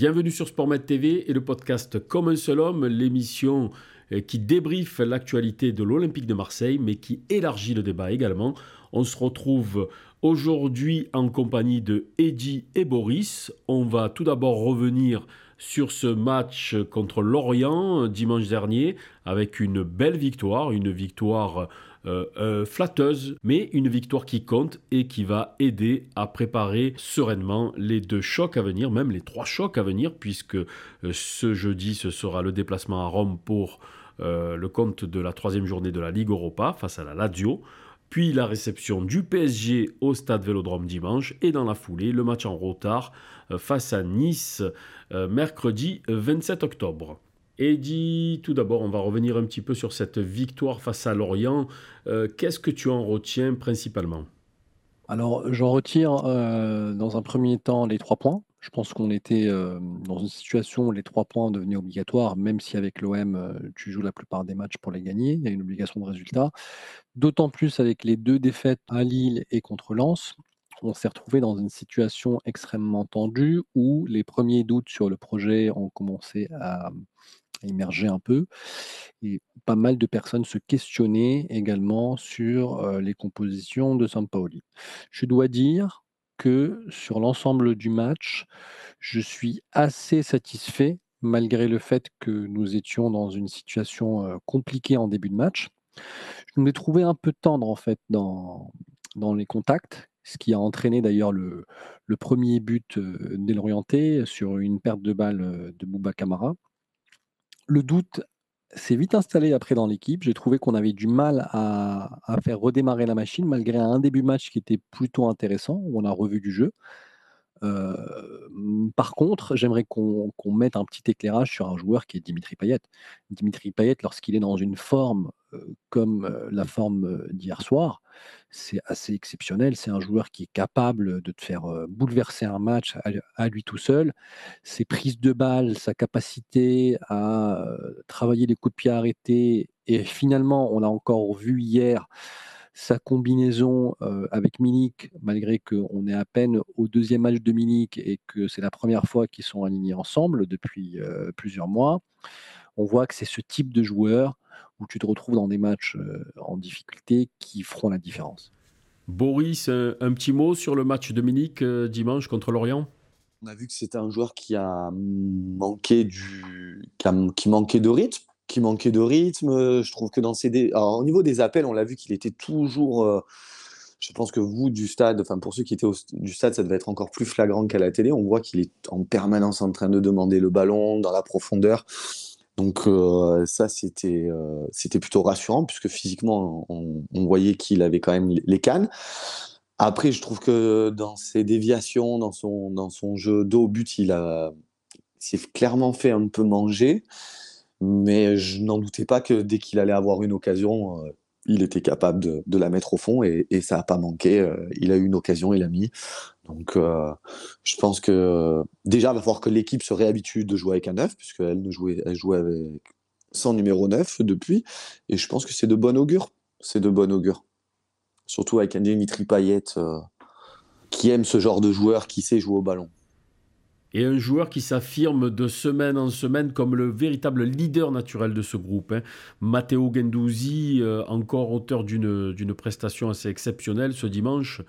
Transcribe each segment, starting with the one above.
Bienvenue sur Sportmed TV et le podcast Comme un seul homme, l'émission euh, qui débriefe l'actualité de l'Olympique de Marseille, mais qui élargit le débat également. On se retrouve aujourd'hui en compagnie de Eddy et Boris. On va tout d'abord revenir sur ce match contre Lorient dimanche dernier avec une belle victoire, une victoire euh, euh, flatteuse, mais une victoire qui compte et qui va aider à préparer sereinement les deux chocs à venir, même les trois chocs à venir, puisque euh, ce jeudi, ce sera le déplacement à Rome pour le compte de la troisième journée de la Ligue Europa face à la Lazio puis la réception du PSG au stade Vélodrome dimanche, et dans la foulée, le match en retard face à Nice mercredi 27 octobre. Eddy, tout d'abord, on va revenir un petit peu sur cette victoire face à Lorient. Euh, qu'est-ce que tu en retiens principalement? Alors, j'en retire euh, dans un premier temps les trois points. Je pense qu'on était euh, dans une situation où les trois points devenaient obligatoires, même si avec l'OM, tu joues la plupart des matchs pour les gagner. Il y a une obligation de résultat. D'autant plus avec les deux défaites à Lille et contre Lens, on s'est retrouvé dans une situation extrêmement tendue où les premiers doutes sur le projet ont commencé à, émerger un peu et pas mal de personnes se questionnaient également sur les compositions de Sampaoli. Je dois dire que sur l'ensemble du match, je suis assez satisfait malgré le fait que nous étions dans une situation compliquée en début de match. Je me trouvais un peu tendre en fait dans, dans les contacts, ce qui a entraîné d'ailleurs le, premier but de l'Orienté sur une perte de balle de Bouba Kamara le doute s'est vite installé après dans l'équipe. J'ai trouvé qu'on avait du mal à, faire redémarrer la machine malgré un début match qui était plutôt intéressant, où on a revu du jeu. Par contre, j'aimerais qu'on mette un petit éclairage sur un joueur qui est Dimitri Payet. Dimitri Payet, lorsqu'il est dans une forme comme la forme d'hier soir, c'est assez exceptionnel. C'est un joueur qui est capable de te faire bouleverser un match à, lui tout seul. Ses prises de balles, sa capacité à travailler les coups de pied arrêtés, et finalement, on a encore vu hier sa combinaison avec Milik, malgré qu'on est à peine au deuxième match de Milik et que c'est la première fois qu'ils sont alignés ensemble depuis plusieurs mois, on voit que c'est ce type de joueur où tu te retrouves dans des matchs en difficulté qui feront la différence. Boris, un, petit mot sur le match de Milik dimanche contre Lorient? On a vu que c'était un joueur qui a manqué du qui manquait de rythme qui manquait de rythme. Je trouve que dans ses. au niveau des appels, on l'a vu qu'il était toujours. Euh, je pense que vous, du stade, enfin pour ceux qui étaient au, du stade, ça devait être encore plus flagrant qu'à la télé. On voit qu'il est en permanence en train de demander le ballon dans la profondeur. Donc euh, ça, c'était euh, c'était plutôt rassurant puisque physiquement, on, voyait qu'il avait quand même les cannes. Après, je trouve que dans ses déviations, dans son, dans son jeu dos au but, il a s'est clairement fait un peu manger. Mais je n'en doutais pas que dès qu'il allait avoir une occasion, euh, il était capable de, la mettre au fond et, ça n'a pas manqué. Euh, il a eu une occasion, il a mis. Donc euh, je pense que déjà, il va falloir que l'équipe se réhabitue de jouer avec un 9, puisqu'elle ne jouait avec sans numéro 9 depuis. Et je pense que c'est de bon augure. C'est de bon augure. Surtout avec un Dimitri Payet qui aime ce genre de joueur qui sait jouer au ballon et un joueur qui s'affirme de semaine en semaine comme le véritable leader naturel de ce groupe. Hein. Matteo Gendouzi, euh, encore auteur d'une prestation assez exceptionnelle ce dimanche,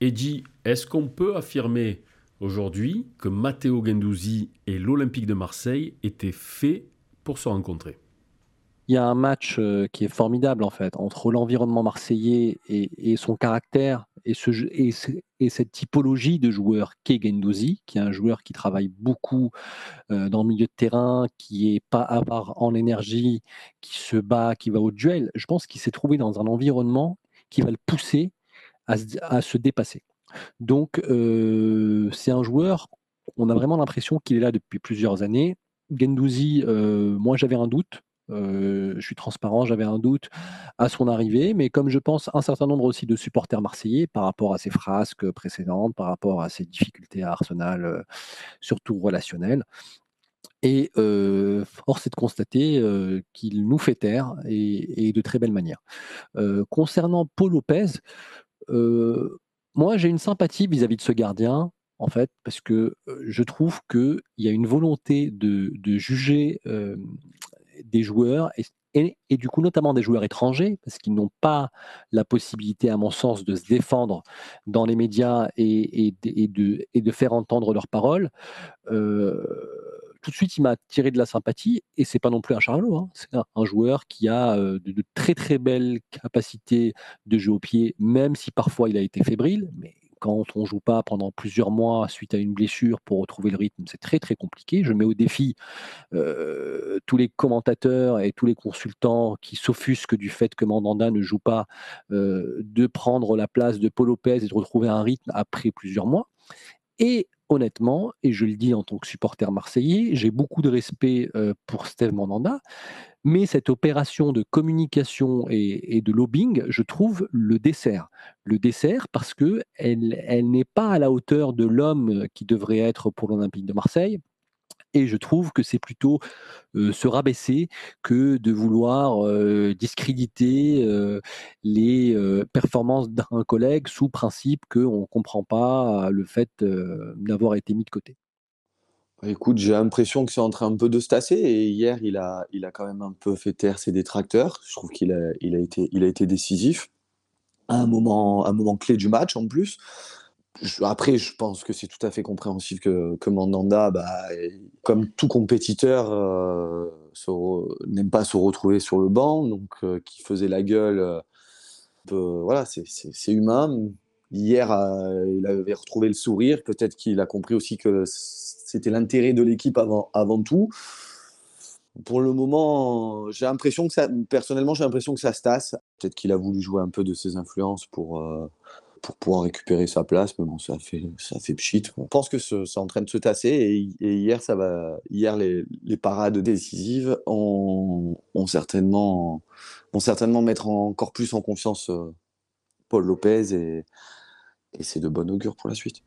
et dit est-ce qu'on peut affirmer aujourd'hui que Matteo Gendouzi et l'Olympique de Marseille étaient faits pour se rencontrer? Il y a un match euh, qui est formidable en fait entre l'environnement marseillais et, son caractère et, ce, et, cette typologie de joueur qu'est Gendouzi, qui est un joueur qui travaille beaucoup euh, dans le milieu de terrain, qui est pas avare en énergie, qui se bat, qui va au duel. Je pense qu'il s'est trouvé dans un environnement qui va le pousser à, se dépasser. Donc euh, c'est un joueur, on a vraiment l'impression qu'il est là depuis plusieurs années. Gendouzi, moi j'avais un doute je suis transparent, j'avais un doute à son arrivée, mais comme je pense un certain nombre aussi de supporters marseillais par rapport à ses frasques précédentes, par rapport à ses difficultés à Arsenal, surtout relationnelles. Et force est de constater qu'il nous fait taire et, de très belle manière. concernant Paul Lopez, moi j'ai une sympathie vis-à-vis de ce gardien en fait, parce que je trouve qu'il y a une volonté de, juger des joueurs et, du coup notamment des joueurs étrangers, parce qu'ils n'ont pas la possibilité, à mon sens, de se défendre dans les médias et, de, faire entendre leurs paroles. tout de suite, il m'a tiré de la sympathie, et c'est pas non plus un Charlot. Hein. C'est un, joueur qui a de, de, très très belles capacités de jeu au pied, même si parfois il a été fébrile, mais quand on joue pas pendant plusieurs mois suite à une blessure pour retrouver le rythme, c'est très très compliqué. Je mets au défi euh, tous les commentateurs et tous les consultants qui s'offusquent du fait que Mandanda ne joue pas, euh, de prendre la place de Paul Lopez et de retrouver un rythme après plusieurs mois. Et honnêtement, et je le dis en tant que supporter marseillais, j'ai beaucoup de respect euh, pour Steve Mandanda, mais cette opération de communication et, de lobbying, je trouve le dessert. Le dessert parce que elle n'est pas à la hauteur de l'homme qui devrait être pour l'Olympique de Marseille. Et je trouve que c'est plutôt se rabaisser que de vouloir discréditer les performances d'un collègue sous principe qu'on ne comprend pas le fait d'avoir été mis de côté. Écoute, j'ai l'impression que c'est en train un peu de se tasser et hier, il a, il a quand même un peu fait taire ses détracteurs. Je trouve qu'il a, il a, été, il a été décisif à un moment, un moment clé du match en plus. après, je pense que c'est tout à fait compréhensible que, que Mandanda, bah, comme tout compétiteur, euh, n'aime pas se retrouver sur le banc, donc euh, qui faisait la gueule. Euh, voilà, c'est humain. Hier, il avait retrouvé le sourire. Peut-être qu'il a compris aussi que c'était l'intérêt de l'équipe avant, avant tout. Pour le moment, j'ai l'impression que ça, personnellement, j'ai l'impression que ça se tasse. Peut-être qu'il a voulu jouer un peu de ses influences pour, euh, pour pouvoir récupérer sa place, mais bon, ça fait, ça fait pchit. Je pense que c'est en train de se tasser et, hier, ça va, hier les, les parades décisives ont, ont, certainement, vont certainement mettre encore plus en confiance euh, Paul Lopez et, et c'est de bon augure pour la suite.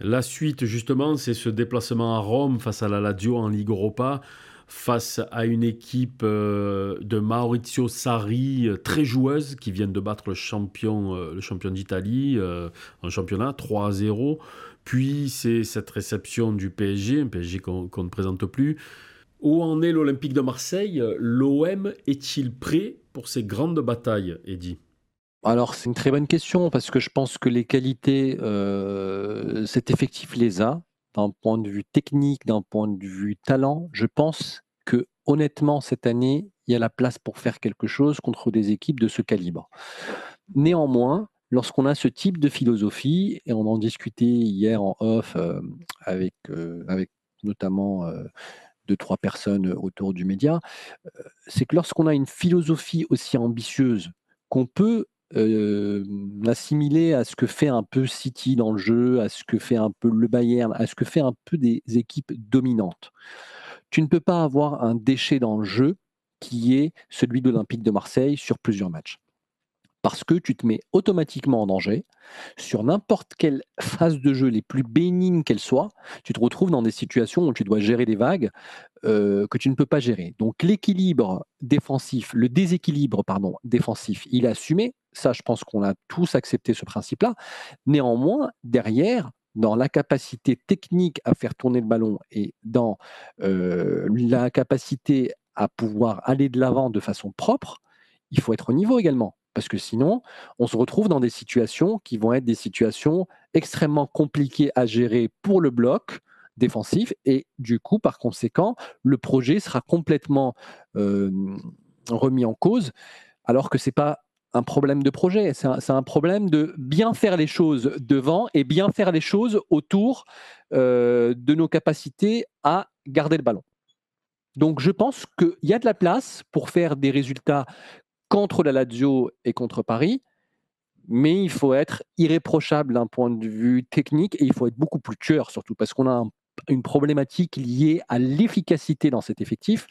La suite, justement, c'est ce déplacement à Rome face à la Lazio en Ligue Europa, face à une équipe euh, de Maurizio Sarri euh, très joueuse qui vient de battre le champion, euh, le champion d'Italie en championnat 3 0. Puis c'est cette réception du PSG, un PSG qu'on ne présente plus. Où en est l'Olympique de Marseille? L'OM est-il prêt pour ces grandes batailles, Eddy? Alors, c'est une très bonne question parce que je pense que les qualités, euh, cet effectif les a. D'un point de vue technique, d'un point de vue talent, je pense que honnêtement, cette année, il y a la place pour faire quelque chose contre des équipes de ce calibre. Néanmoins, lorsqu'on a ce type de philosophie, et on en discutait hier en off euh, avec, euh, avec notamment deux, trois personnes autour du média, c'est que lorsqu'on a une philosophie aussi ambitieuse qu'on peut euh, assimilé à ce que fait un peu City dans le jeu, à ce que fait un peu le Bayern, à ce que fait un peu des équipes dominantes. Tu ne peux pas avoir un déchet dans le jeu qui est celui d'Olympique de Marseille sur plusieurs matchs. Parce que tu te mets automatiquement en danger. Sur n'importe quelle phase de jeu, les plus bénignes qu'elles soient, tu te retrouves dans des situations où tu dois gérer des vagues que tu ne peux pas gérer. Donc l'équilibre défensif, le déséquilibre pardon, défensif, il est assumé. Ça, je pense qu'on a tous accepté ce principe-là. Néanmoins, derrière, dans la capacité technique à faire tourner le ballon et dans euh, la capacité à pouvoir aller de l'avant de façon propre, il faut être au niveau également. Parce que sinon, on se retrouve dans des situations qui vont être des situations extrêmement compliquées à gérer pour le bloc défensif. Et du coup, par conséquent, le projet sera complètement euh, remis en cause, alors que ce n'est pas un problème de projet, c'est un, problème de bien faire les choses devant et bien faire les choses autour euh, de nos capacités à garder le ballon. Donc je pense qu'il y a de la place pour faire des résultats contre la Lazio et contre Paris, mais il faut être irréprochable d'un point de vue technique et il faut être beaucoup plus tueur surtout parce qu'on a une problématique liée à l'efficacité dans cet effectif.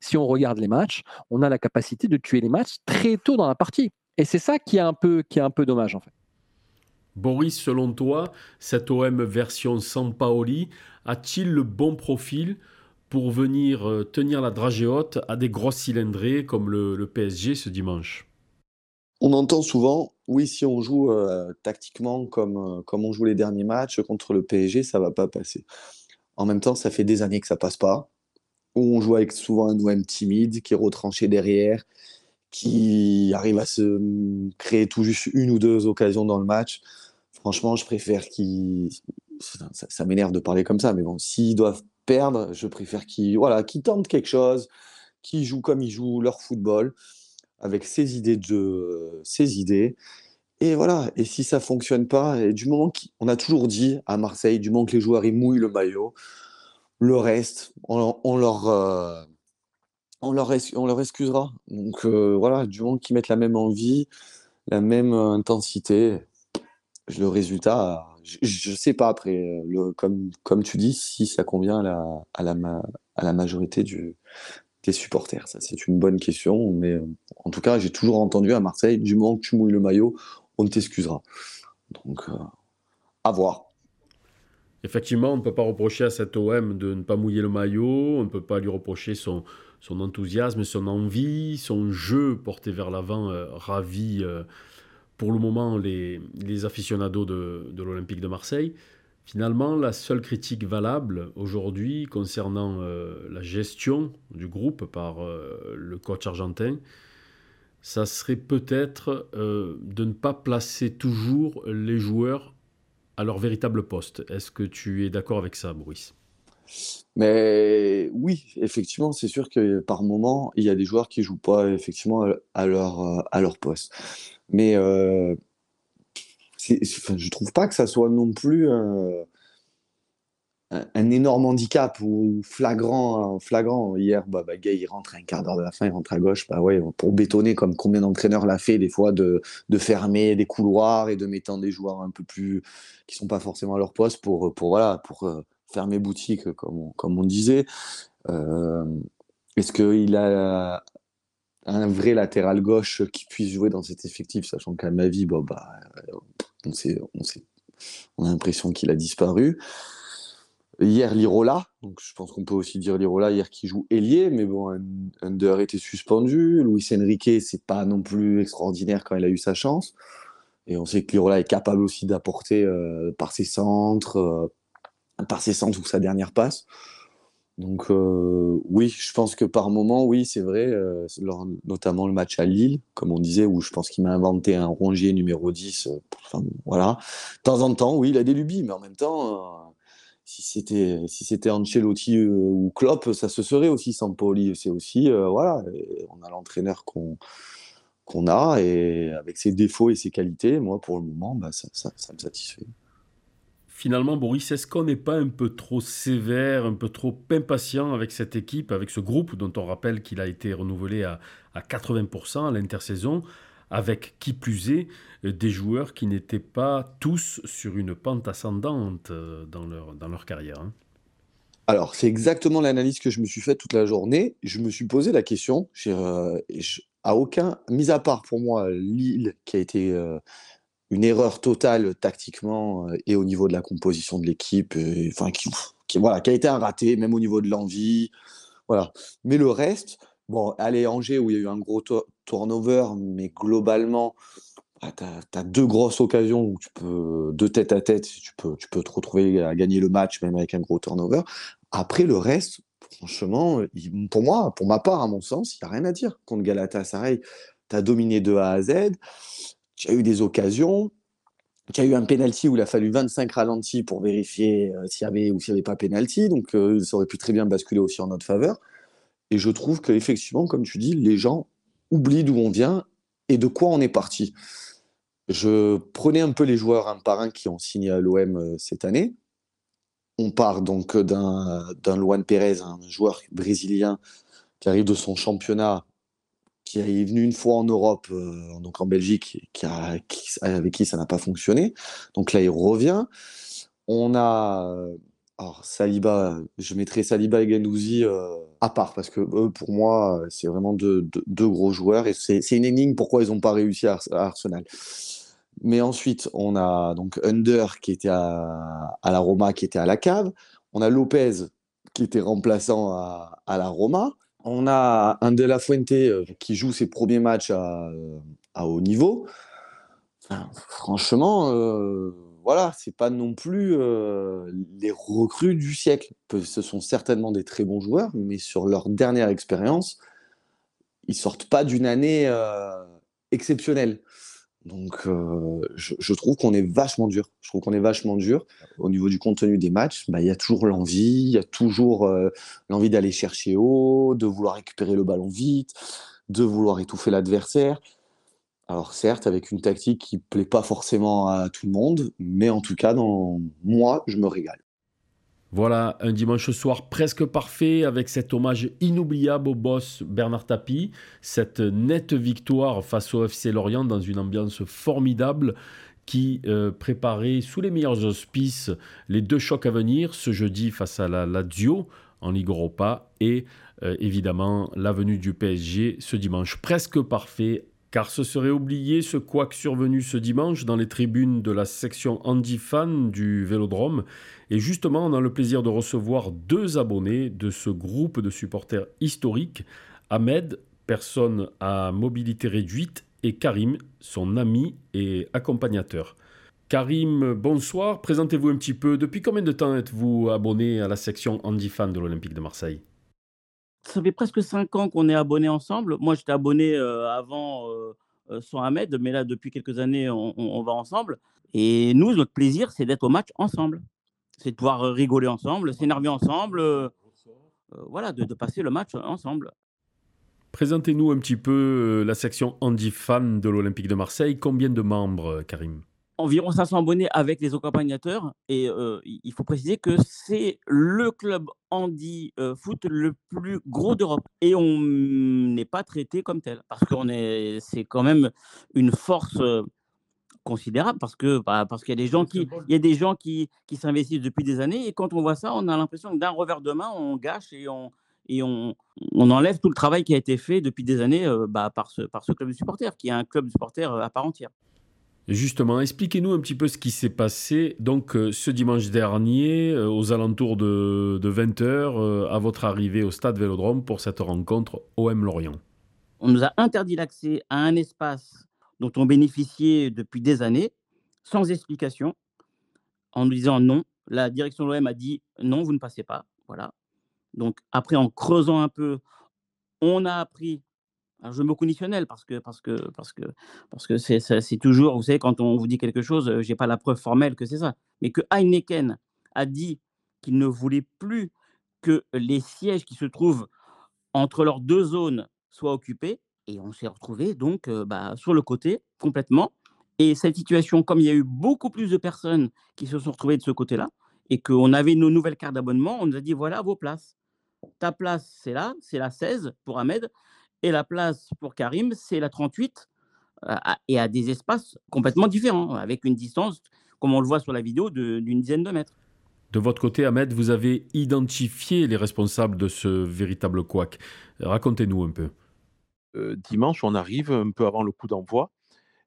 Si on regarde les matchs, on a la capacité de tuer les matchs très tôt dans la partie. Et c'est ça qui est un peu, qui est un peu dommage en fait. Boris, selon toi, cette OM version Sampaoli a-t-il le bon profil pour venir euh, tenir la dragée haute à des grosses cylindrées comme le, PSG ce dimanche? On entend souvent, oui, si on joue tactiquement comme, comme on joue les derniers matchs contre le PSG, ça va pas passer. En même temps, ça fait des années que ça passe pas. On joue avec souvent un OM timide qui est retranché derrière, qui arrive à se créer tout juste une ou deux occasions dans le match. Franchement, je préfère qu'ils. Ça, m'énerve de parler comme ça, mais bon, s'ils doivent perdre, je préfère qu'ils voilà, tentent quelque chose, qu'ils jouent comme ils jouent leur football, avec ses idées de jeu, ses idées. Et voilà, et si ça fonctionne pas, et du moment qu'on a toujours dit à Marseille, du moment que les joueurs ils mouillent le maillot, le reste, on, leur, euh, on, leur, excusera. Donc euh, voilà, du moment qu'ils mettent la même envie, la même intensité, le résultat, je ne sais pas après, le, comme, comme tu dis, si ça convient à la, majorité des supporters. C'est une bonne question, mais en tout cas, j'ai toujours entendu à Marseille, du moment que tu mouilles le maillot, on t'excusera. Donc, euh, à voir. Effectivement, on ne peut pas reprocher à cet OM de ne pas mouiller le maillot, on ne peut pas lui reprocher son, son enthousiasme, son envie, son jeu porté vers l'avant, euh, ravi euh, pour le moment les, les aficionados de, de l'Olympique de Marseille. Finalement, la seule critique valable aujourd'hui concernant la gestion du groupe par le coach argentin, ça serait peut-être euh, de ne pas placer toujours les joueurs à leur véritable poste. Est-ce que tu es d'accord avec ça, Maurice? Mais oui, effectivement, c'est sûr que par moment, il y a des joueurs qui jouent pas effectivement à leur, à leur poste. Mais euh, je trouve pas que ça soit non plus un énorme handicap ou flagrant, flagrant. Hier, bah, bah, il rentre un quart d'heure de la fin, il rentre à gauche, bah ouais, pour bétonner comme combien d'entraîneurs l'a fait des fois de, de, fermer des couloirs et de mettre des joueurs un peu plus qui sont pas forcément à leur poste pour, pour voilà pour euh, fermer boutique comme on, comme on disait. Euh, est-ce qu'il a un vrai latéral gauche qui puisse jouer dans cet effectif, sachant qu'à ma vie, bah, on, sait, on a l'impression qu'il a disparu. Hier, Lirola, donc je pense qu'on peut aussi dire Lirola hier qui joue ailier, mais bon, Under était suspendu. Luis Enrique, c'est pas non plus extraordinaire quand il a eu sa chance. Et on sait que Lirola est capable aussi d'apporter euh, par ses centres, euh, centres ou sa dernière passe. Donc euh, oui, je pense que par moment, oui, c'est vrai, notamment le match à Lille, comme on disait, où je pense qu'il m'a inventé un rongier numéro 10. voilà. De temps en temps, oui, il a des lubies, mais en même temps si c'était si c'était Ancelotti euh, ou Klopp, ça se serait aussi sans Pauli. C'est aussi euh, voilà, on a l'entraîneur qu'on qu'on a et avec ses défauts et ses qualités, moi pour le moment, bah, ça, ça, me satisfait. Finalement, Boris, est-ce qu'on n'est pas un peu trop sévère, un peu trop impatient avec cette équipe, avec ce groupe dont on rappelle qu'il a été renouvelé à, à 80% à l'intersaison avec qui plus est euh, des joueurs qui n'étaient pas tous sur une pente ascendante euh, dans leur, dans leur carrière. Hein. Alors, c'est exactement l'analyse que je me suis faite toute la journée. Je me suis posé la question, euh, à aucun, mis à part pour moi Lille, qui a été une erreur totale tactiquement et au niveau de la composition de l'équipe, enfin, qui, voilà, qui a été un raté, même au niveau de l'envie. Voilà. Mais le reste, Bon, allez, Angers, où il y a eu un gros turnover, mais globalement, bah, tu as, deux grosses occasions où tu peux, deux tête à tête, tu peux, tu peux te retrouver à gagner le match, même avec un gros turnover. Après, le reste, franchement, pour moi, pour ma part, à mon sens, il n'y a rien à dire. Contre Galatasaray, tu as dominé de A à Z, tu as eu des occasions, tu as eu un penalty où il a fallu 25 ralentis pour vérifier euh, s'il y avait ou s'il n'y avait pas penalty, donc euh, ça aurait pu très bien basculer aussi en notre faveur. Et je trouve qu'effectivement, comme tu dis, les gens oublient d'où on vient et de quoi on est parti. Je prenais un peu les joueurs un par un qui ont signé à l'OM euh, cette année. On part donc d'un Luan Pérez, un joueur brésilien qui arrive de son championnat, qui est venu une fois en Europe, euh, donc en Belgique, qui a, avec qui ça n'a pas fonctionné. Donc là, il revient. On a alors, Saliba, je mettrais Saliba et Gendouzi euh, à part parce que eux, pour moi, c'est vraiment deux, gros joueurs et c'est une énigme pourquoi ils n'ont pas réussi à, Arsenal. Mais ensuite, on a donc Under qui était à, la Roma, qui était à la cave. On a Lopez qui était remplaçant à, la Roma. On a un De La Fuente euh, qui joue ses premiers matchs à, à haut niveau. franchement, euh, voilà, c'est pas non plus euh, les recrues du siècle. Ce sont certainement des très bons joueurs, mais sur leur dernière expérience, ils sortent pas d'une année euh, exceptionnelle. Donc, euh, je, trouve qu'on est vachement dur. Je trouve qu'on est vachement dur. Au niveau du contenu des matchs, bah, il y a toujours l'envie, il y a toujours euh, l'envie d'aller chercher haut, de vouloir récupérer le ballon vite, de vouloir étouffer l'adversaire. Alors certes, avec une tactique qui plaît pas forcément à tout le monde, mais en tout cas, moi, je me régale. Voilà, un dimanche soir presque parfait avec cet hommage inoubliable au boss Bernard Tapie, cette nette victoire face au FC Lorient dans une ambiance formidable qui euh, préparait sous les meilleurs auspices les deux chocs à venir, ce jeudi face à la Lazio en Ligue Europa et euh, évidemment la venue du PSG ce dimanche presque parfait car ce serait oublier ce couac survenu ce dimanche dans les tribunes de la section Andy Fan du Vélodrome. Et justement, on a le plaisir de recevoir deux abonnés de ce groupe de supporters historiques, Ahmed, personne à mobilité réduite, et Karim, son ami et accompagnateur. Karim, bonsoir, présentez-vous un petit peu. Depuis combien de temps êtes-vous abonné à la section Andy Fan de l'Olympique de Marseille? Ça fait presque cinq ans qu'on est abonnés ensemble. Moi, j'étais abonné euh, avant euh, euh, sans Ahmed, mais là, depuis quelques années, on, va ensemble. Et nous, notre plaisir, c'est d'être au match ensemble. C'est de pouvoir rigoler ensemble, s'énerver ensemble, voilà, de, de, passer le match ensemble. Présentez-nous un petit peu la section Andy Fan de l'Olympique de Marseille. Combien de membres, Karim? Environ 500 abonnés avec les accompagnateurs. Et il faut préciser que c'est le club handi foot le plus gros d'Europe. Et on n'est pas traité comme tel. Parce que est, c'est quand même une force considérable parce que bah, parce qu'il y a des gens qui il y a des gens qui, qui s'investissent depuis des années et quand on voit ça on a l'impression que d'un revers de main on gâche et on et on, on, enlève tout le travail qui a été fait depuis des années bah, par, ce, par ce club de supporters, qui est un club de supporters à part entière. Justement, expliquez-nous un petit peu ce qui s'est passé donc euh, ce dimanche dernier, euh, aux alentours de, 20h, euh, à votre arrivée au stade Vélodrome pour cette rencontre OM Lorient. On nous a interdit l'accès à un espace dont on bénéficiait depuis des années, sans explication, en nous disant non. La direction de l'OM a dit non, vous ne passez pas. Voilà. Donc après, en creusant un peu, on a appris un jeu mot conditionnel parce que parce que parce que parce que c'est c'est toujours vous savez quand on vous dit quelque chose j'ai pas la preuve formelle que c'est ça mais que Heineken a dit qu'il ne voulait plus que les sièges qui se trouvent entre leurs deux zones soient occupés et on s'est retrouvé donc bah, sur le côté complètement et cette situation comme il y a eu beaucoup plus de personnes qui se sont retrouvées de ce côté-là et qu'on avait nos nouvelles cartes d'abonnement on nous a dit voilà vos places. Ta place c'est là c'est la 16 pour Ahmed et la place pour Karim, c'est la 38 euh, et à des espaces complètement différents, avec une distance, comme on le voit sur la vidéo, d'une dizaine de mètres. De votre côté, Ahmed, vous avez identifié les responsables de ce véritable couac. Racontez-nous un peu. Euh, dimanche, on arrive un peu avant le coup d'envoi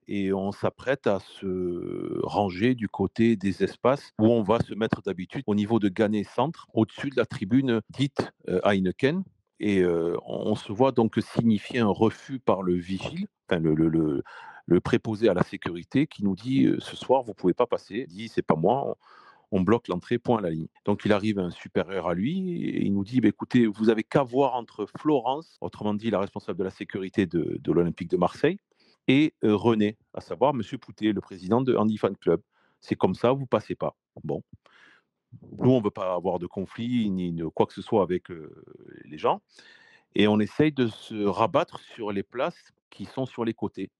et on s'apprête à se ranger du côté des espaces où on va se mettre d'habitude au niveau de Gannet Centre, au-dessus de la tribune dite euh, Heineken, et on se voit donc signifier un refus par le vigile, le, préposé à la sécurité, qui nous dit ce soir vous pouvez pas passer. Il dit c'est pas moi, on, bloque l'entrée, point à la ligne. Donc il arrive un supérieur à lui et il nous dit bah, écoutez vous avez qu'à voir entre Florence, autrement dit la responsable de la sécurité de, l'Olympique de Marseille, et René, à savoir Monsieur Poutet, le président de Andy Fan Club. C'est comme ça, vous passez pas. Bon, nous, on ne veut pas avoir de conflit ni quoi que ce soit avec les gens. Et on essaye de se rabattre sur les places qui sont sur les côtés.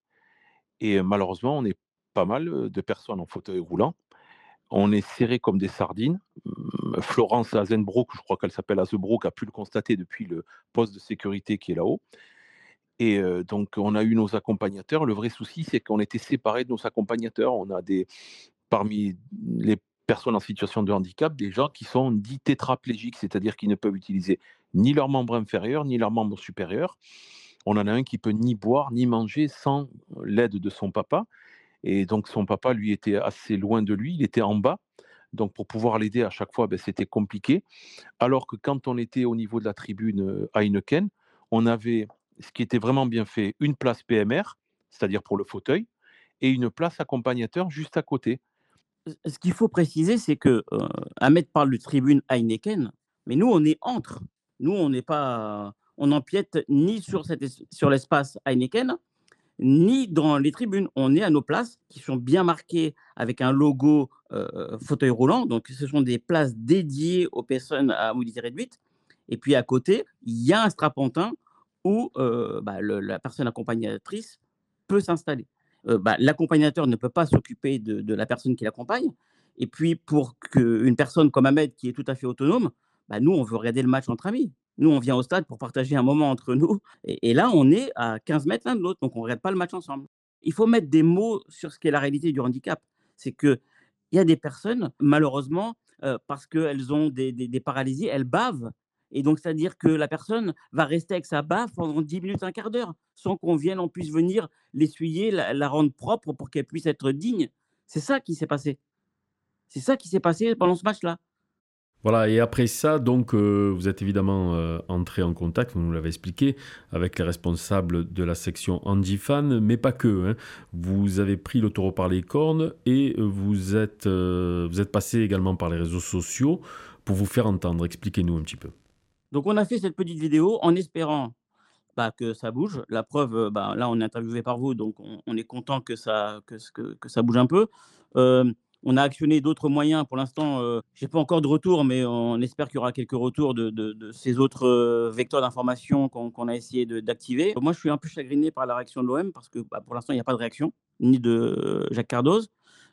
Et malheureusement, on est pas mal de personnes en fauteuil roulant. On est serré comme des sardines. Mmh, Florence Azenbrook, je crois qu'elle s'appelle Azebrook, a pu le constater depuis le poste de sécurité qui est là-haut. Et donc, on a eu nos accompagnateurs. Le vrai souci, c'est qu'on était séparés de nos accompagnateurs. On a des, parmi les personnes en situation de handicap, des gens qui sont dits tétraplégiques, c'est-à-dire qui ne peuvent utiliser ni leur membre inférieur, ni leur membre supérieur. On en a un qui peut ni boire, ni manger sans l'aide de son papa. Et donc son papa, lui, était assez loin de lui, il était en bas. Donc pour pouvoir l'aider à chaque fois, ben, c'était compliqué. Alors que quand on était au niveau de la tribune euh, Heineken, on avait ce qui était vraiment bien fait, une place PMR, c'est-à-dire pour le fauteuil, et une place accompagnateur juste à côté. Ce qu'il faut préciser, c'est que euh, Ahmed parle de tribune Heineken, mais nous, on est entre. Nous, on n'est pas, on n'empiète ni sur, cette, sur l'espace Heineken, ni dans les tribunes. On est à nos places qui sont bien marquées avec un logo euh, fauteuil roulant. Donc, ce sont des places dédiées aux personnes à mobilité réduite. Et puis, à côté, il y a un strapontin où euh, bah, la personne accompagnatrice peut s'installer. Euh, bah, l'accompagnateur ne peut pas s'occuper de, la personne qui l'accompagne. Et puis, pour qu'une personne comme Ahmed, qui est tout à fait autonome, bah, nous, on veut regarder le match entre amis. Nous, on vient au stade pour partager un moment entre nous. Et, là, on est à 15 mètres l'un de l'autre, donc on ne regarde pas le match ensemble. Il faut mettre des mots sur ce qu'est la réalité du handicap. C'est qu'il y a des personnes, malheureusement, euh, parce qu'elles ont des, des, paralysies, elles bavent et donc, c'est-à-dire que la personne va rester avec sa baffe pendant 10 minutes, un quart d'heure, sans qu'on vienne, on puisse venir l'essuyer, la, rendre propre pour qu'elle puisse être digne. C'est ça qui s'est passé. C'est ça qui s'est passé pendant ce match-là. Voilà, et après ça, donc, euh, vous êtes évidemment euh, entré en contact, vous nous l'avez expliqué, avec les responsables de la section Andy Fan, mais pas que. Hein. Vous avez pris le taureau par les cornes et vous êtes, euh, vous êtes passé également par les réseaux sociaux pour vous faire entendre. Expliquez-nous un petit peu. Donc, on a fait cette petite vidéo en espérant bah, que ça bouge. La preuve, bah, là, on est interviewé par vous, donc on, est content que ça, que, que, ça bouge un peu. on a actionné d'autres moyens. Pour l'instant, je n'ai pas encore de retour, mais on espère qu'il y aura quelques retours de, de, ces autres vecteurs d'information qu'on a essayé d'activer. Moi, je suis un peu chagriné par la réaction de l'OM parce que bah, pour l'instant, il n'y a pas de réaction, ni de Jacques Cardoz,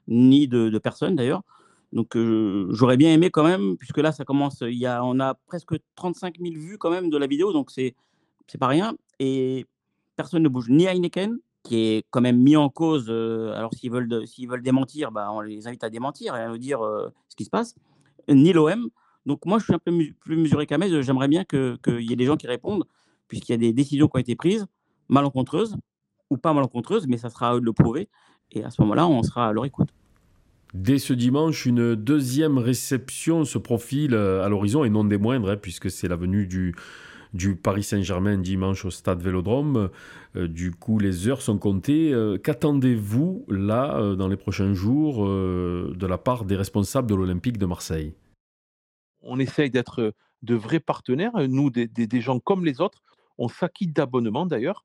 ni de personne d'ailleurs. Donc j'aurais bien aimé quand même, puisque là ça commence, il y a, on a presque 35 000 vues quand même de la vidéo, donc c'est c'est pas rien. Et personne ne bouge, ni Heineken, qui est quand même mis en cause. alors s'ils veulent, s'ils veulent démentir, bah, on les invite à démentir et à nous dire ce qui se passe, ni l'OM. Donc moi je suis un peu plus mesuré qu'Amez, j'aimerais bien qu'il y ait des gens qui répondent, puisqu'il y a des décisions qui ont été prises, malencontreuses ou pas malencontreuses, mais ça sera à eux de le prouver. Et à ce moment-là, on sera à leur écoute. Dès ce dimanche, une deuxième réception se profile euh, à l'horizon et non des moindres, hein, puisque c'est la venue du, Paris Saint-Germain dimanche au stade Vélodrome. Euh, du coup, les heures sont comptées. Euh, qu'attendez-vous là, dans les prochains jours, de la part des responsables de l'Olympique de Marseille? On essaye d'être de vrais partenaires, nous, des gens comme les autres. On s'acquitte d'abonnement d'ailleurs,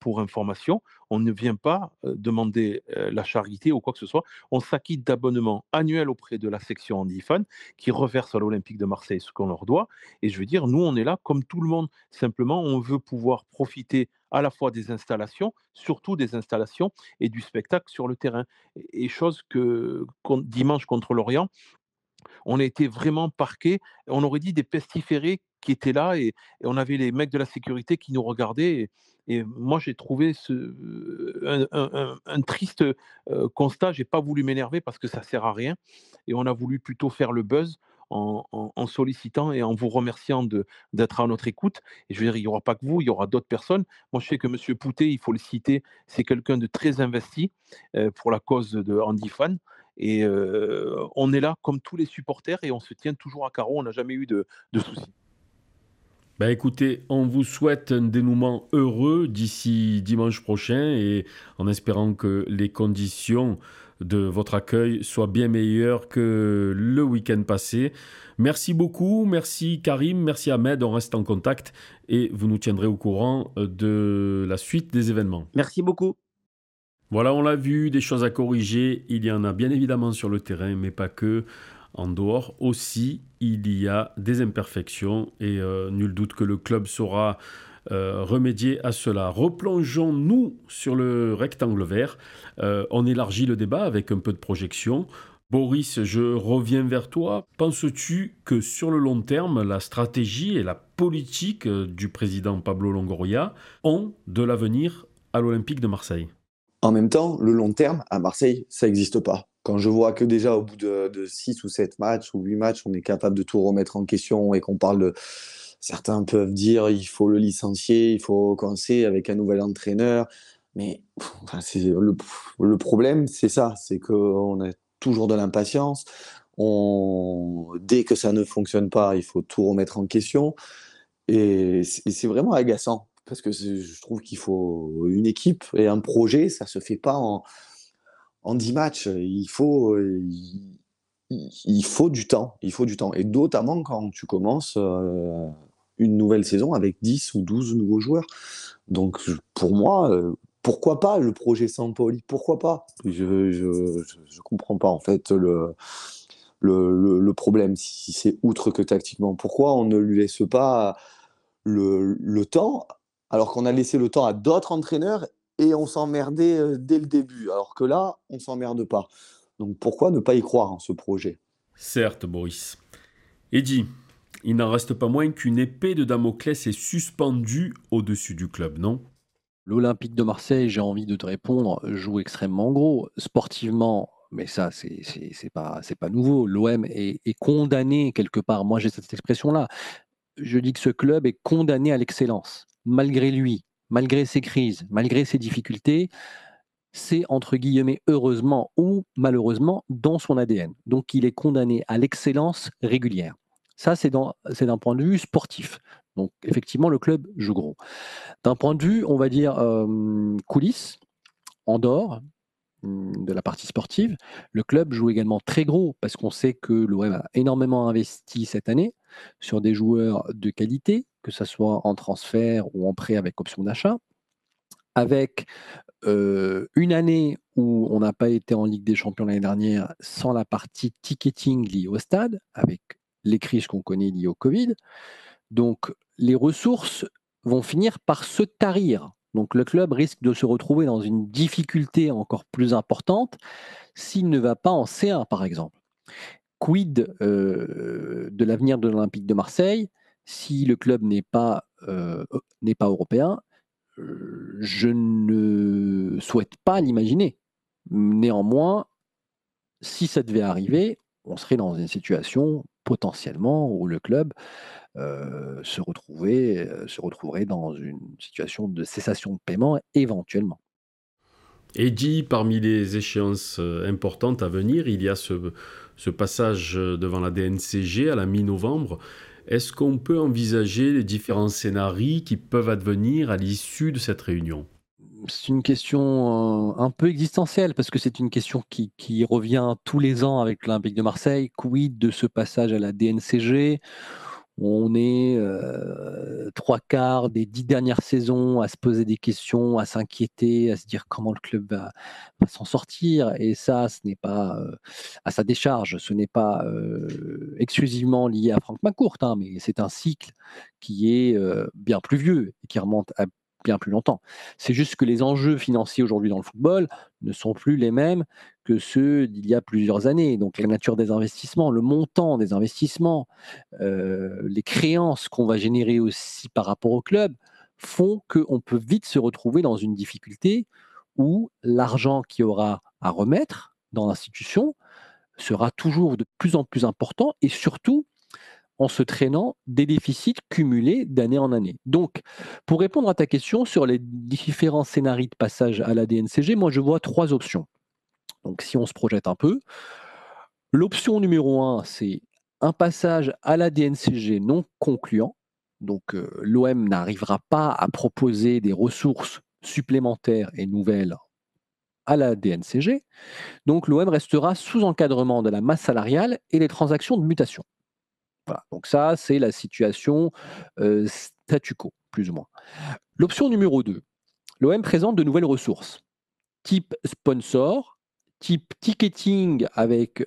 pour information. On ne vient pas demander la charité ou quoi que ce soit. On s'acquitte d'abonnement annuel auprès de la section Handifan qui reverse à l'Olympique de Marseille ce qu'on leur doit. Et je veux dire, nous, on est là comme tout le monde. Simplement, on veut pouvoir profiter à la fois des installations, surtout des installations et du spectacle sur le terrain. Et chose que dimanche contre l'Orient, on a été vraiment parqués. On aurait dit des pestiférés qui étaient là et, on avait les mecs de la sécurité qui nous regardaient. Et, moi, j'ai trouvé ce, un, triste euh, constat. J'ai pas voulu m'énerver parce que ça sert à rien. Et on a voulu plutôt faire le buzz en, sollicitant et en vous remerciant d'être à notre écoute. Et je veux dire, il n'y aura pas que vous, il y aura d'autres personnes. Moi, je sais que M. Poutet, il faut le citer, c'est quelqu'un de très investi euh, pour la cause de Andy Fan. Et euh, on est là comme tous les supporters et on se tient toujours à carreau. On n'a jamais eu de, de soucis. Ben écoutez, on vous souhaite un dénouement heureux d'ici dimanche prochain et en espérant que les conditions de votre accueil soient bien meilleures que le week-end passé. Merci beaucoup, merci Karim, merci Ahmed, on reste en contact et vous nous tiendrez au courant de la suite des événements. Merci beaucoup. Voilà, on l'a vu, des choses à corriger, il y en a bien évidemment sur le terrain, mais pas que. En dehors aussi, il y a des imperfections et euh, nul doute que le club saura euh, remédier à cela. Replongeons-nous sur le rectangle vert. Euh, on élargit le débat avec un peu de projection. Boris, je reviens vers toi. Penses-tu que sur le long terme, la stratégie et la politique du président Pablo Longoria ont de l'avenir à l'Olympique de Marseille? En même temps, le long terme, à Marseille, ça n'existe pas quand je vois que déjà au bout de, 6 ou 7 matchs ou 8 matchs, on est capable de tout remettre en question et qu'on parle de. Certains peuvent dire il faut le licencier, il faut commencer avec un nouvel entraîneur. Mais le, le, problème, c'est ça c'est qu'on a toujours de l'impatience. On, dès que ça ne fonctionne pas, il faut tout remettre en question. Et c'est vraiment agaçant parce que je trouve qu'il faut une équipe et un projet, ça se fait pas en, en 10 matchs. Il faut, il, faut du temps. Il faut du temps. Et notamment quand tu commences euh, une nouvelle saison avec 10 ou 12 nouveaux joueurs. Donc pour moi, euh, pourquoi pas le projet Sampoli? Pourquoi pas? Je ne comprends pas en fait le, le, le, problème, si c'est outre que tactiquement. Pourquoi on ne lui laisse pas le, le temps alors qu'on a laissé le temps à d'autres entraîneurs et on s'emmerdait dès le début, alors que là, on s'emmerde pas. Donc pourquoi ne pas y croire en ce projet? Certes, Boris. Eddy, il n'en reste pas moins qu'une épée de Damoclès est suspendue au-dessus du club, non? L'Olympique de Marseille, j'ai envie de te répondre, joue extrêmement gros. Sportivement, mais ça, c'est pas, pas nouveau. L'OM est, est, condamné quelque part. Moi, j'ai cette expression-là. Je dis que ce club est condamné à l'excellence. Malgré lui, malgré ses crises, malgré ses difficultés, c'est entre guillemets heureusement ou malheureusement dans son ADN. Donc il est condamné à l'excellence régulière. Ça, c'est d'un point de vue sportif. Donc effectivement, le club joue gros. D'un point de vue, on va dire, euh, coulisses, en dehors hum, de la partie sportive, le club joue également très gros parce qu'on sait que l'OM a énormément investi cette année sur des joueurs de qualité, que ce soit en transfert ou en prêt avec option d'achat. Avec une année où on n'a pas été en Ligue des Champions l'année dernière sans la partie ticketing liée au stade, avec les crises qu'on connaît liées au Covid. Donc les ressources vont finir par se tarir. Donc le club risque de se retrouver dans une difficulté encore plus importante s'il ne va pas en C1 par exemple. Quid de l'avenir de l'Olympique de Marseille? Si le club n'est pas, n'est pas européen je ne souhaite pas l'imaginer. Néanmoins, si ça devait arriver, on serait dans une situation potentiellement où le club se, retrouvait, se retrouverait dans une situation de cessation de paiement éventuellement. Et dit, parmi les échéances importantes à venir, il y a ce passage devant la DNCG à la mi-novembre. Est-ce qu'on peut envisager les différents scénarios qui peuvent advenir à l'issue de cette réunion? C'est une question euh, un peu existentielle parce que c'est une question qui, qui, revient tous les ans avec l'Olympique de Marseille. Quid de ce passage à la DNCG on est euh, trois quarts des dix dernières saisons à se poser des questions, à s'inquiéter, à se dire comment le club va, s'en sortir. Et ça, ce n'est pas euh, à sa décharge, ce n'est pas euh, exclusivement lié à Franck McCourt, hein, mais c'est un cycle qui est bien plus vieux et qui remonte à bien plus longtemps. C'est juste que les enjeux financiers aujourd'hui dans le football ne sont plus les mêmes que ceux d'il y a plusieurs années. Donc la nature des investissements, le montant des investissements, euh, les créances qu'on va générer aussi par rapport au club font qu'on peut vite se retrouver dans une difficulté où l'argent qui aura à remettre dans l'institution sera toujours de plus en plus important et surtout en se traînant des déficits cumulés d'année en année. Donc, pour répondre à ta question sur les différents scénarios de passage à la DNCG, moi je vois trois options. Donc, si on se projette un peu, l'option numéro un, c'est un passage à la DNCG non concluant. Donc, euh, l'OM n'arrivera pas à proposer des ressources supplémentaires et nouvelles à la DNCG. Donc, l'OM restera sous encadrement de la masse salariale et les transactions de mutation. Donc ça, c'est la situation statu quo, plus ou moins. L'option numéro 2, l'OM présente de nouvelles ressources, type sponsor, type ticketing avec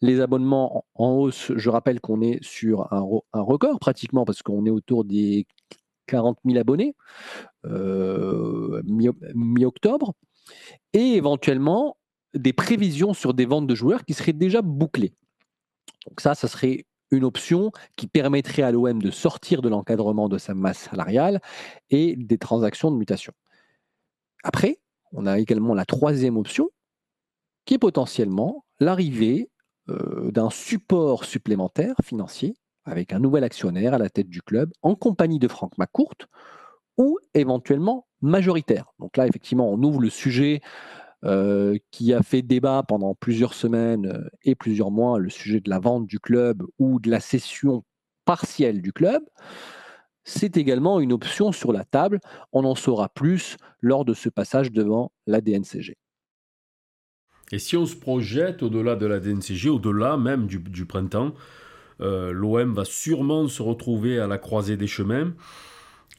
les abonnements en hausse. Je rappelle qu'on est sur un, record pratiquement parce qu'on est autour des 40 000 abonnés mi-octobre. et éventuellement des prévisions sur des ventes de joueurs qui seraient déjà bouclées. Donc ça, ça serait une option qui permettrait à l'OM de sortir de l'encadrement de sa masse salariale et des transactions de mutation. Après, on a également la troisième option, qui est potentiellement l'arrivée euh, d'un support supplémentaire financier avec un nouvel actionnaire à la tête du club en compagnie de Franck McCourt ou éventuellement majoritaire. Donc là, effectivement, on ouvre le sujet euh, qui a fait débat pendant plusieurs semaines euh, et plusieurs mois, le sujet de la vente du club ou de la cession partielle du club, c'est également une option sur la table. On en saura plus lors de ce passage devant la DNCG. Et si on se projette au-delà de la DNCG, au-delà même du, printemps, euh, l'OM va sûrement se retrouver à la croisée des chemins.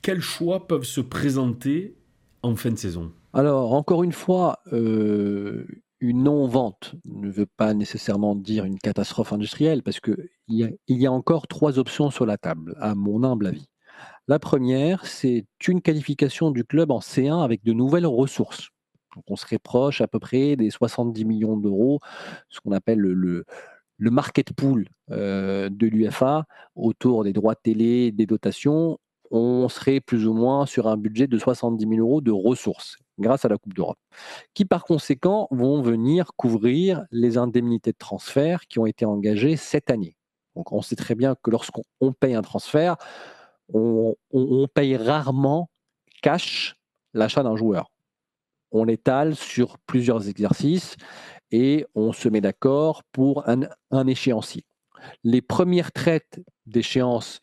Quels choix peuvent se présenter en fin de saison? Alors, encore une fois, euh, une non-vente ne veut pas nécessairement dire une catastrophe industrielle, parce qu'il y, a encore trois options sur la table, à mon humble avis. La première, c'est une qualification du club en C1 avec de nouvelles ressources. on serait proche à peu près des 70 millions d'euros, ce qu'on appelle le, market pool euh, de l'UFA, autour des droits de télé, des dotations. On serait plus ou moins sur un budget de 70 000 euros de ressources grâce à la Coupe d'Europe, qui par conséquent vont venir couvrir les indemnités de transfert qui ont été engagées cette année. Donc on sait très bien que lorsqu'on paye un transfert, on, paye rarement cash l'achat d'un joueur. On l'étale sur plusieurs exercices et on se met d'accord pour un, un, échéancier. Les premières traites d'échéance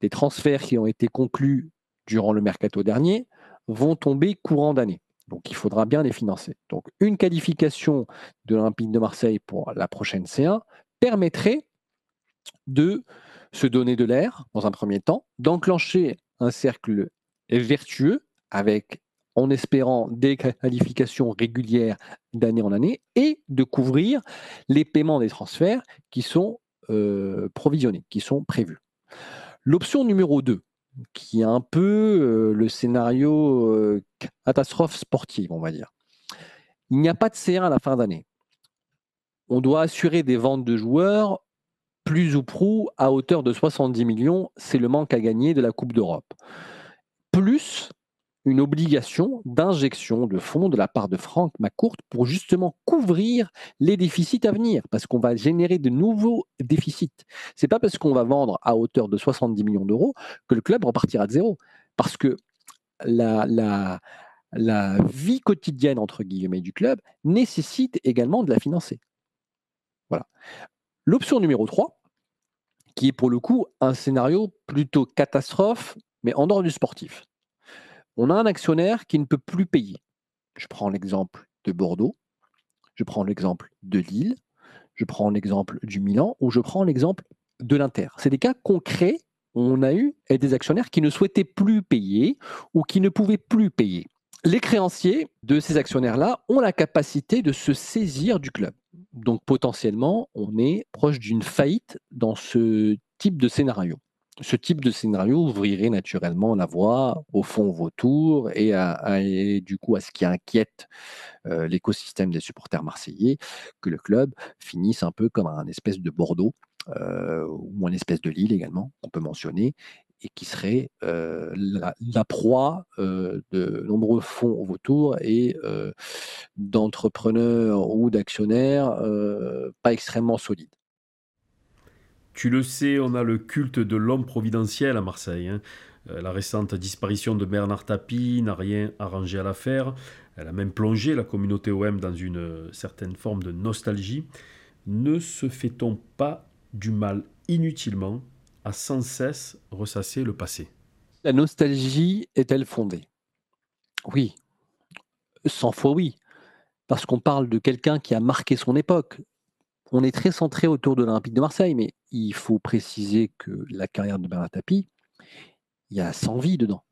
des transferts qui ont été conclus durant le mercato dernier vont tomber courant d'année. Donc il faudra bien les financer. Donc une qualification de l'Olympique de Marseille pour la prochaine C1 permettrait de se donner de l'air dans un premier temps, d'enclencher un cercle vertueux avec, en espérant, des qualifications régulières d'année en année et de couvrir les paiements des transferts qui sont euh, provisionnés, qui sont prévus. L'option numéro 2, qui est un peu euh, le scénario euh, catastrophe sportive, on va dire. Il n'y a pas de CR à la fin d'année. On doit assurer des ventes de joueurs plus ou prou à hauteur de 70 millions, c'est le manque à gagner de la Coupe d'Europe. Plus une obligation d'injection de fonds de la part de Franck McCourt pour justement couvrir les déficits à venir, parce qu'on va générer de nouveaux déficits. C'est pas parce qu'on va vendre à hauteur de 70 millions d'euros que le club repartira de zéro, parce que la, la, la vie quotidienne entre guillemets du club nécessite également de la financer. Voilà. L'option numéro 3, qui est pour le coup un scénario plutôt catastrophe, mais en dehors du sportif. On a un actionnaire qui ne peut plus payer. Je prends l'exemple de Bordeaux, je prends l'exemple de Lille, je prends l'exemple du Milan ou je prends l'exemple de l'Inter. C'est des cas concrets où on a eu des actionnaires qui ne souhaitaient plus payer ou qui ne pouvaient plus payer. Les créanciers de ces actionnaires-là ont la capacité de se saisir du club. Donc potentiellement, on est proche d'une faillite dans ce type de scénario. Ce type de scénario ouvrirait naturellement la voie au fond vautour et, du coup à ce qui inquiète euh, l'écosystème des supporters marseillais, que le club finisse un peu comme un espèce de Bordeaux euh, ou un espèce de Lille également, on peut mentionner, et qui serait euh, la, proie de nombreux fonds vautours et d'entrepreneurs ou d'actionnaires pas extrêmement solides. Tu le sais, on a le culte de l'homme providentiel à Marseille. Hein. La récente disparition de Bernard Tapie n'a rien arrangé à l'affaire. Elle a même plongé la communauté OM dans une certaine forme de nostalgie. Ne se fait-on pas du mal inutilement sans cesse ressasser le passé? La nostalgie est-elle fondée? Oui. Cent fois oui. Parce qu'on parle de quelqu'un qui a marqué son époque. On est très centré autour de l'Olympique de Marseille, mais il faut préciser que la carrière de Bernard Tapie, il y a 100 vies dedans.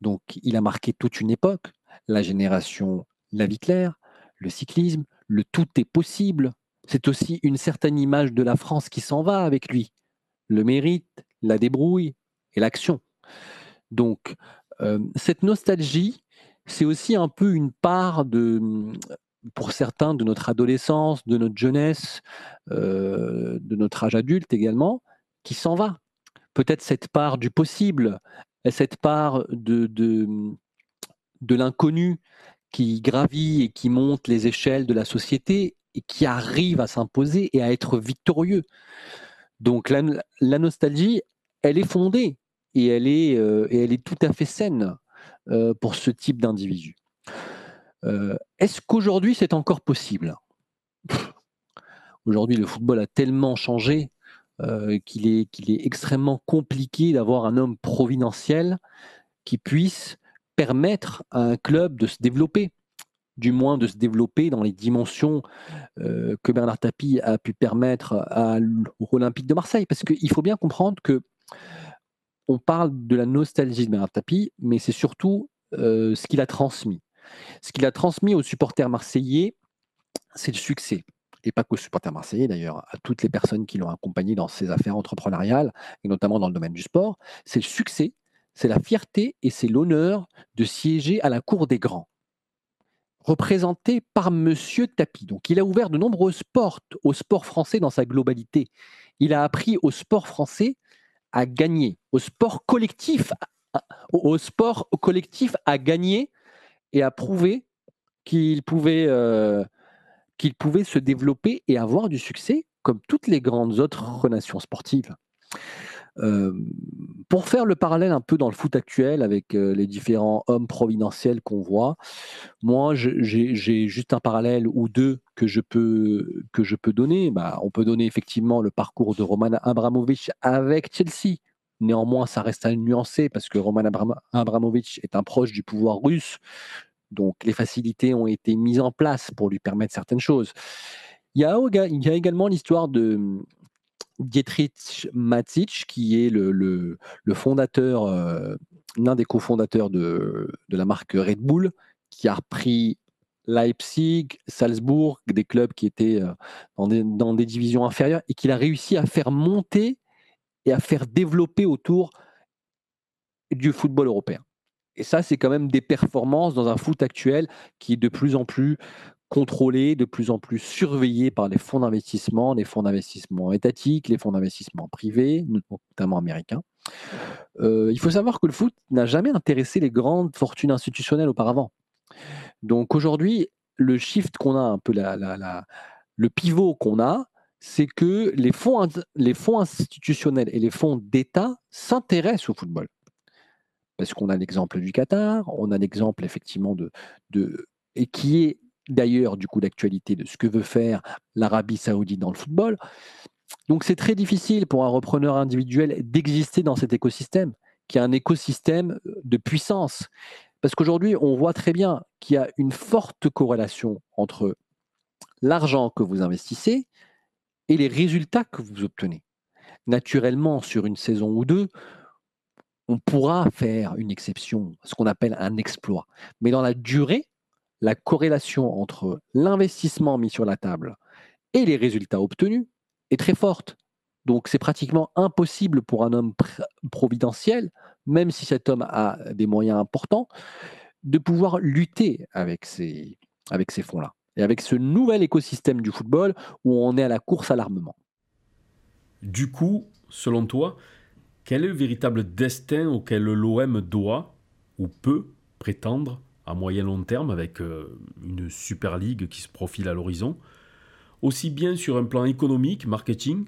Donc il a marqué toute une époque, la génération La Claire, le cyclisme, le tout est possible. C'est aussi une certaine image de la France qui s'en va avec lui le mérite, la débrouille et l'action. Donc, euh, cette nostalgie, c'est aussi un peu une part de, pour certains, de notre adolescence, de notre jeunesse, euh, de notre âge adulte également, qui s'en va. Peut-être cette part du possible, cette part de, de, l'inconnu qui gravit et qui monte les échelles de la société et qui arrive à s'imposer et à être victorieux. Donc la, nostalgie, elle est fondée et elle est, euh, et elle est tout à fait saine euh, pour ce type d'individu. Euh, est-ce qu'aujourd'hui c'est encore possible? Aujourd'hui, le football a tellement changé qu'il est, qu'il est extrêmement compliqué d'avoir un homme providentiel qui puisse permettre à un club de se développer du moins de se développer dans les dimensions que Bernard Tapie a pu permettre à l'Olympique de Marseille. Parce qu'il faut bien comprendre que on parle de la nostalgie de Bernard Tapie, mais c'est surtout ce qu'il a transmis. Ce qu'il a transmis aux supporters marseillais, c'est le succès. Et pas qu'aux supporters marseillais d'ailleurs, à toutes les personnes qui l'ont accompagné dans ses affaires entrepreneuriales, et notamment dans le domaine du sport, c'est le succès, c'est la fierté et c'est l'honneur de siéger à la cour des grands représenté par Monsieur Tapi. Donc, il a ouvert de nombreuses portes au sport français dans sa globalité. Il a appris au sport français à gagner, au sport collectif, au sport collectif à gagner et à prouver qu'il pouvait, euh, qu'il pouvait se développer et avoir du succès comme toutes les grandes autres nations sportives pour faire le parallèle un peu dans le foot actuel avec les différents hommes providentiels qu'on voit, moi j'ai juste un parallèle ou deux que je peux, que je peux donner. Bah, on peut donner effectivement le parcours de Roman Abramovich avec Chelsea. Néanmoins, ça reste à nuancer parce que Roman Abramovich est un proche du pouvoir russe. Donc les facilités ont été mises en place pour lui permettre certaines choses. Il y a, également l'histoire de, Dietrich Matic, qui est le, fondateur, euh, l'un des cofondateurs de, de, la marque Red Bull, qui a repris Leipzig, Salzbourg, des clubs qui étaient euh, dans des, dans des divisions inférieures, et qu'il a réussi à faire monter et à faire développer autour du football européen. Et ça, c'est quand même des performances dans un foot actuel qui est de plus en plus contrôlé, de plus en plus surveillé par les fonds d'investissement, les fonds d'investissement étatiques, les fonds d'investissement privés, notamment américains. Euh, il faut savoir que le foot n'a jamais intéressé les grandes fortunes institutionnelles auparavant. Donc aujourd'hui, le shift qu'on a, le pivot qu'on a, c'est que les fonds, les fonds institutionnels et les fonds d'État s'intéressent au football. Parce qu'on a l'exemple du Qatar, on a l'exemple effectivement de, et qui est d'ailleurs du coup d'actualité de ce que veut faire l'Arabie saoudite dans le football. Donc c'est très difficile pour un repreneur individuel d'exister dans cet écosystème, qui est un écosystème euh, de puissance. Parce qu'aujourd'hui, on voit très bien qu'il y a une forte corrélation entre l'argent que vous investissez et les résultats que vous obtenez. Naturellement, sur une saison ou deux, on pourra faire une exception, ce qu'on appelle un exploit. Mais dans la durée, la corrélation entre l'investissement mis sur la table et les résultats obtenus est très forte. Donc c'est pratiquement impossible pour un homme providentiel, même si cet homme a des moyens importants, de pouvoir lutter avec ces, fonds-là. Et avec ce nouvel écosystème du football où on est à la course à l'armement. Du coup, selon toi, quel est le véritable destin auquel l'OM doit ou peut prétendre à moyen long terme avec euh, une Super League qui se profile à l'horizon, aussi bien sur un plan économique, marketing,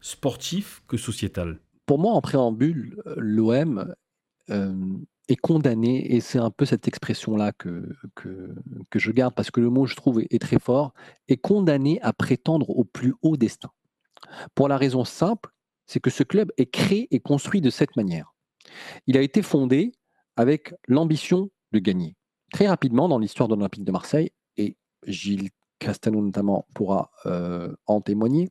sportif que sociétal? Pour moi, en préambule, l'OM euh, est condamné, et c'est un peu cette expression-là que, je garde, parce que le mot, je trouve, est, très fort, est condamné à prétendre au plus haut destin. Pour la raison simple, c'est que ce club est créé et construit de cette manière. Il a été fondé avec l'ambition de gagner très rapidement dans l'histoire de l'Olympique de Marseille, et Gilles Castelnau notamment pourra euh, en témoigner,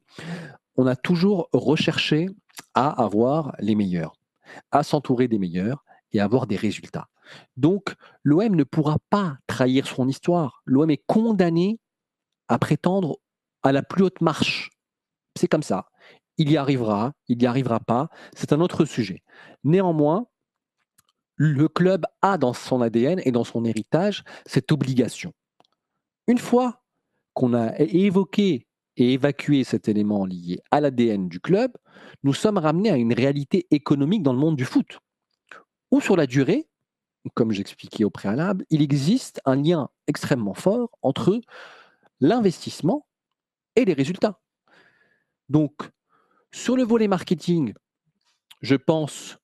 on a toujours recherché à avoir les meilleurs, à s'entourer des meilleurs et à avoir des résultats. Donc l'OM ne pourra pas trahir son histoire. L'OM est condamné à prétendre à la plus haute marche. C'est comme ça. Il y arrivera, il n'y arrivera pas, c'est un autre sujet. Néanmoins, le club a dans son ADN et dans son héritage cette obligation. Une fois qu'on a évoqué et évacué cet élément lié à l'ADN du club, nous sommes ramenés à une réalité économique dans le monde du foot, où sur la durée, comme j'expliquais au préalable, il existe un lien extrêmement fort entre l'investissement et les résultats. Donc, sur le volet marketing, je pense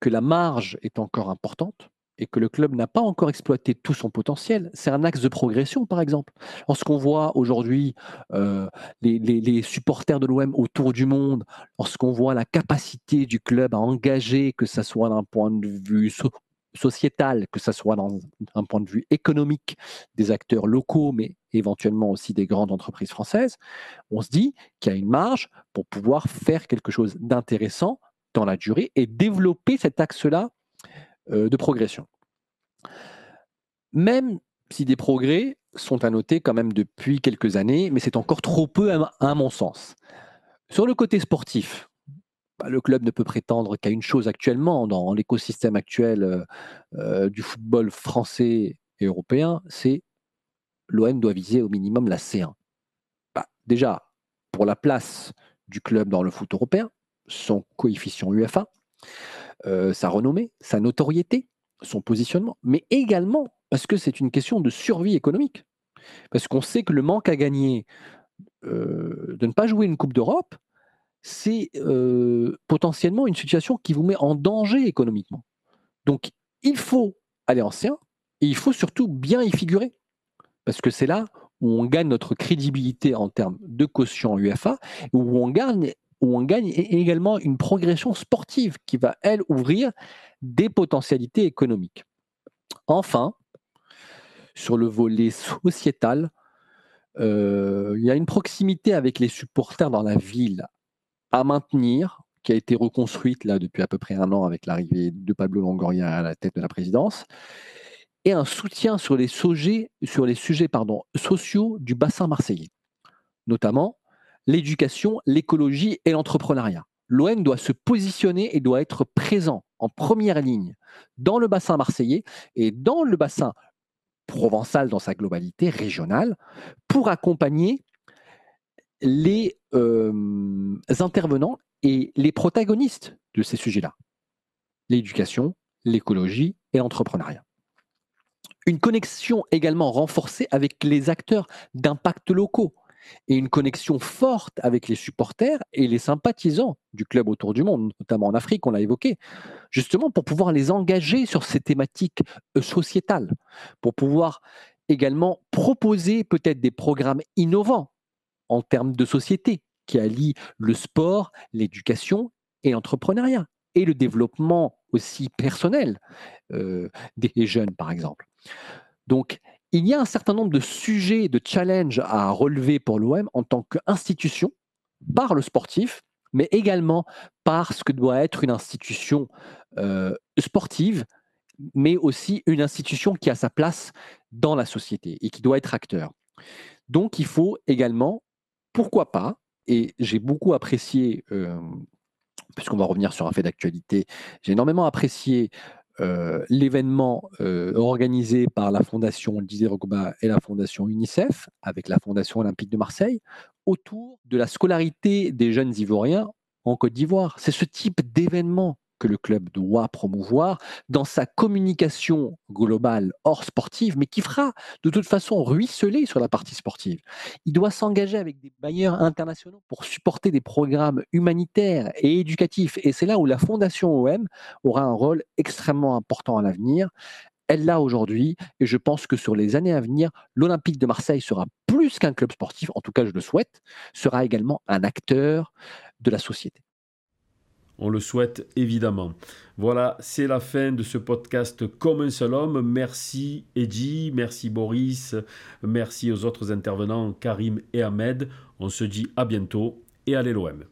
que la marge est encore importante et que le club n'a pas encore exploité tout son potentiel, c'est un axe de progression, par exemple. Lorsqu'on voit aujourd'hui euh, les, supporters de l'OM autour du monde, lorsqu'on voit la capacité du club à engager, que ce soit d'un point de vue sociétal, que ce soit d'un point de vue économique des acteurs locaux, mais éventuellement aussi des grandes entreprises françaises, on se dit qu'il y a une marge pour pouvoir faire quelque chose d'intéressant dans la durée et développer cet axe-là euh, de progression. Même si des progrès sont à noter quand même depuis quelques années, mais c'est encore trop peu à, mon sens. Sur le côté sportif, le club ne peut prétendre qu'à une chose actuellement dans l'écosystème actuel euh, euh, du football français et européen, c'est l'OM doit viser au minimum la C1. Bah, déjà, pour la place du club dans le foot européen, son coefficient UFA, euh, sa renommée, sa notoriété, son positionnement, mais également parce que c'est une question de survie économique. Parce qu'on sait que le manque à gagner de ne pas jouer une Coupe d'Europe, c'est euh, potentiellement une situation qui vous met en danger économiquement. Donc il faut aller ancien et il faut surtout bien y figurer. Parce que c'est là où on gagne notre crédibilité en termes de quotient UFA, où on gagne où on gagne également une progression sportive qui va, elle, ouvrir des potentialités économiques. Enfin, sur le volet sociétal, euh, il y a une proximité avec les supporters dans la ville à maintenir, qui a été reconstruite là depuis à peu près un an avec l'arrivée de Pablo Longoria à la tête de la présidence, et un soutien sur les sujets, sociaux du bassin marseillais, notamment l'éducation, l'écologie et l'entrepreneuriat. L'OM doit se positionner et doit être présent en première ligne dans le bassin marseillais et dans le bassin provençal dans sa globalité régionale pour accompagner les euh, intervenants et les protagonistes de ces sujets-là. L'éducation, l'écologie et l'entrepreneuriat. Une connexion également renforcée avec les acteurs d'impact locaux, et une connexion forte avec les supporters et les sympathisants du club autour du monde, notamment en Afrique, on l'a évoqué, justement pour pouvoir les engager sur ces thématiques euh, sociétales, pour pouvoir également proposer peut-être des programmes innovants en termes de société qui allient le sport, l'éducation et l'entrepreneuriat et le développement aussi personnel euh, des jeunes, par exemple. Donc, il y a un certain nombre de sujets, de challenges à relever pour l'OM en tant qu'institution, par le sportif, mais également par ce que doit être une institution euh, sportive, mais aussi une institution qui a sa place dans la société et qui doit être acteur. Donc il faut également, pourquoi pas, et j'ai beaucoup apprécié, puisqu'on va revenir sur un fait d'actualité, j'ai énormément apprécié l'événement organisé par la Fondation Didier Drogba et la Fondation UNICEF, avec la Fondation Olympique de Marseille, autour de la scolarité des jeunes Ivoiriens en Côte d'Ivoire. C'est ce type d'événement que le club doit promouvoir dans sa communication globale hors sportive, mais qui fera de toute façon ruisseler sur la partie sportive. Il doit s'engager avec des bailleurs internationaux pour supporter des programmes humanitaires et éducatifs. Et c'est là où la Fondation OM aura un rôle extrêmement important à l'avenir. Elle l'a aujourd'hui, et je pense que sur les années à venir, l'Olympique de Marseille sera plus qu'un club sportif, en tout cas je le souhaite, sera également un acteur de la société. On le souhaite évidemment. Voilà, c'est la fin de ce podcast Comme un seul homme. Merci Edgy, merci Boris, merci aux autres intervenants Karim et Ahmed. On se dit à bientôt et allez l'OM.